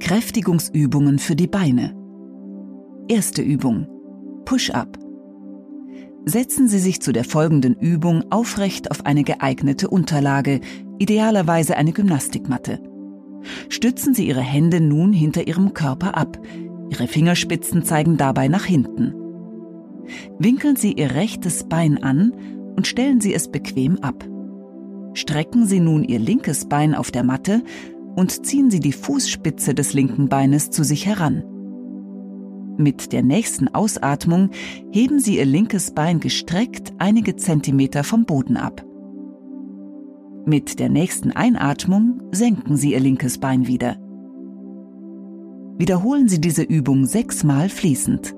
Kräftigungsübungen für die Beine. Erste Übung. Push-up. Setzen Sie sich zu der folgenden Übung aufrecht auf eine geeignete Unterlage, idealerweise eine Gymnastikmatte. Stützen Sie Ihre Hände nun hinter Ihrem Körper ab. Ihre Fingerspitzen zeigen dabei nach hinten. Winkeln Sie Ihr rechtes Bein an und stellen Sie es bequem ab. Strecken Sie nun Ihr linkes Bein auf der Matte und ziehen Sie die Fußspitze des linken Beines zu sich heran. Mit der nächsten Ausatmung heben Sie Ihr linkes Bein gestreckt einige Zentimeter vom Boden ab. Mit der nächsten Einatmung senken Sie Ihr linkes Bein wieder. Wiederholen Sie diese Übung sechsmal fließend.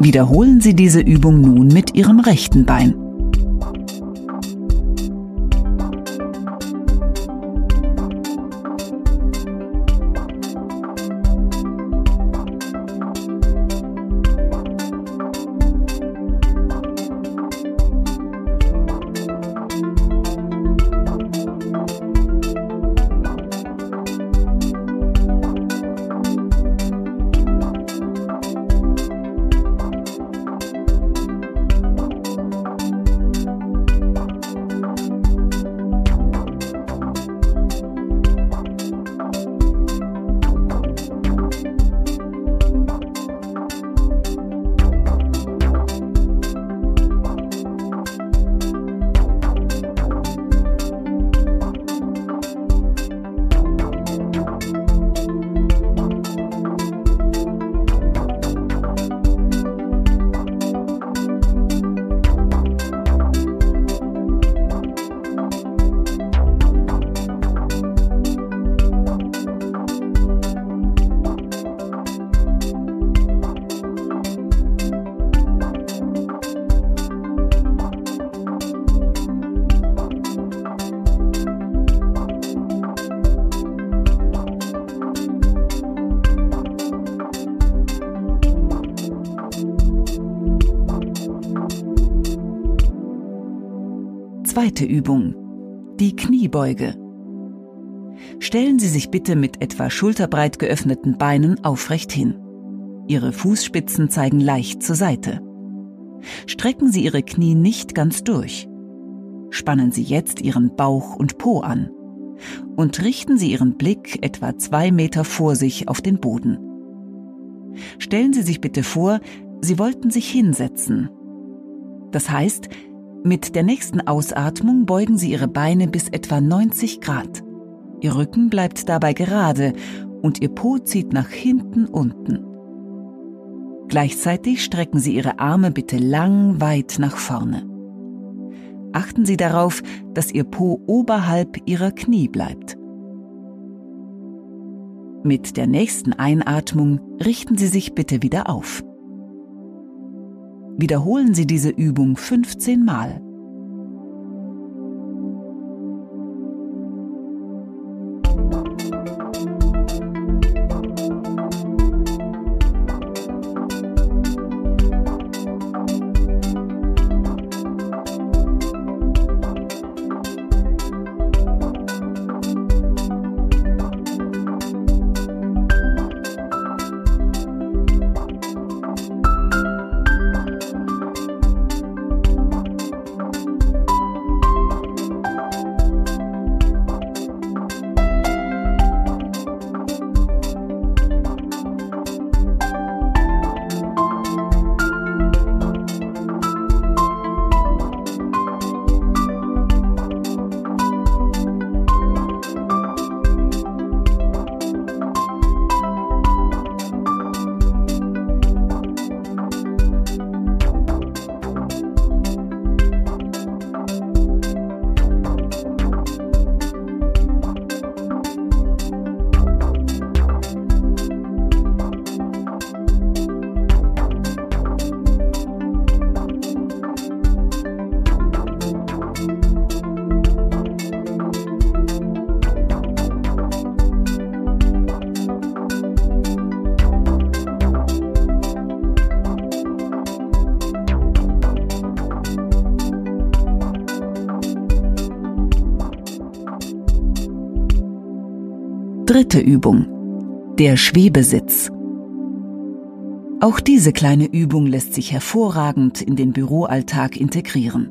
Wiederholen Sie diese Übung nun mit Ihrem rechten Bein. Zweite Übung. Die Kniebeuge. Stellen Sie sich bitte mit etwa schulterbreit geöffneten Beinen aufrecht hin. Ihre Fußspitzen zeigen leicht zur Seite. Strecken Sie Ihre Knie nicht ganz durch. Spannen Sie jetzt Ihren Bauch und Po an. Und richten Sie Ihren Blick etwa zwei Meter vor sich auf den Boden. Stellen Sie sich bitte vor, Sie wollten sich hinsetzen. Das heißt, mit der nächsten Ausatmung beugen Sie Ihre Beine bis etwa 90 Grad. Ihr Rücken bleibt dabei gerade und Ihr Po zieht nach hinten unten. Gleichzeitig strecken Sie Ihre Arme bitte lang weit nach vorne. Achten Sie darauf, dass Ihr Po oberhalb Ihrer Knie bleibt. Mit der nächsten Einatmung richten Sie sich bitte wieder auf. Wiederholen Sie diese Übung 15 Mal. Dritte Übung. Der Schwebesitz. Auch diese kleine Übung lässt sich hervorragend in den Büroalltag integrieren.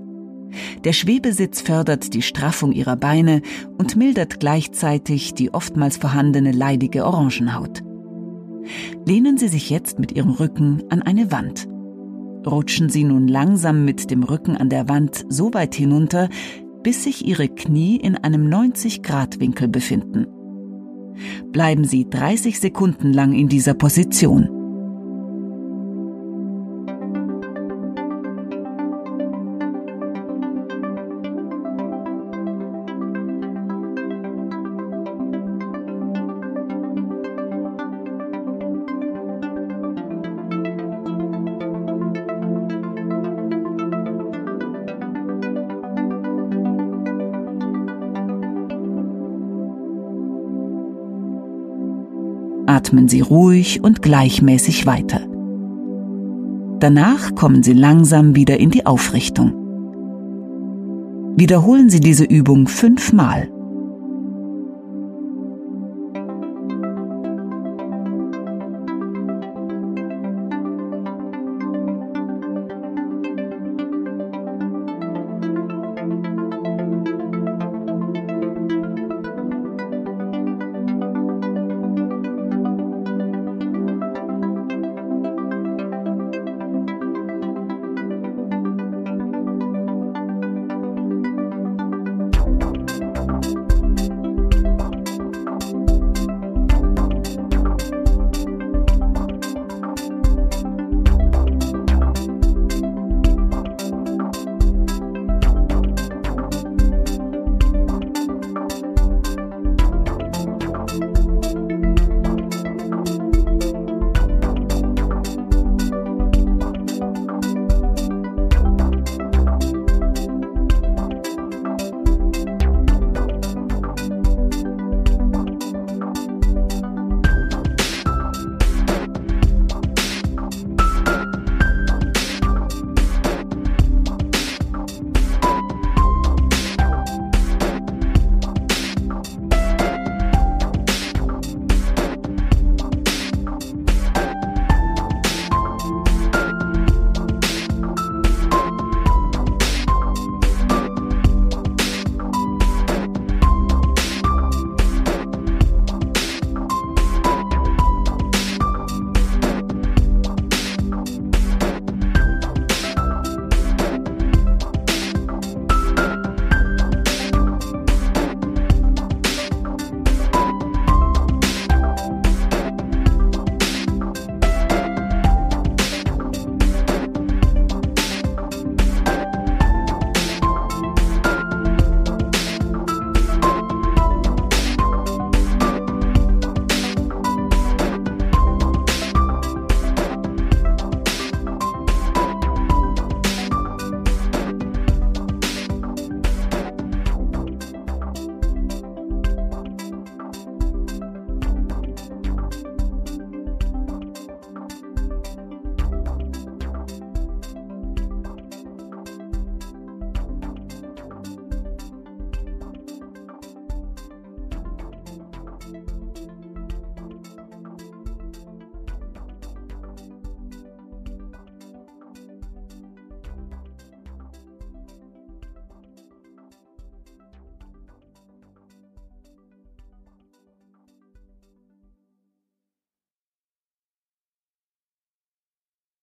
Der Schwebesitz fördert die Straffung ihrer Beine und mildert gleichzeitig die oftmals vorhandene leidige Orangenhaut. Lehnen Sie sich jetzt mit Ihrem Rücken an eine Wand. Rutschen Sie nun langsam mit dem Rücken an der Wand so weit hinunter, bis sich Ihre Knie in einem 90-Grad-Winkel befinden. Bleiben Sie 30 Sekunden lang in dieser Position. Atmen Sie ruhig und gleichmäßig weiter. Danach kommen Sie langsam wieder in die Aufrichtung. Wiederholen Sie diese Übung fünfmal.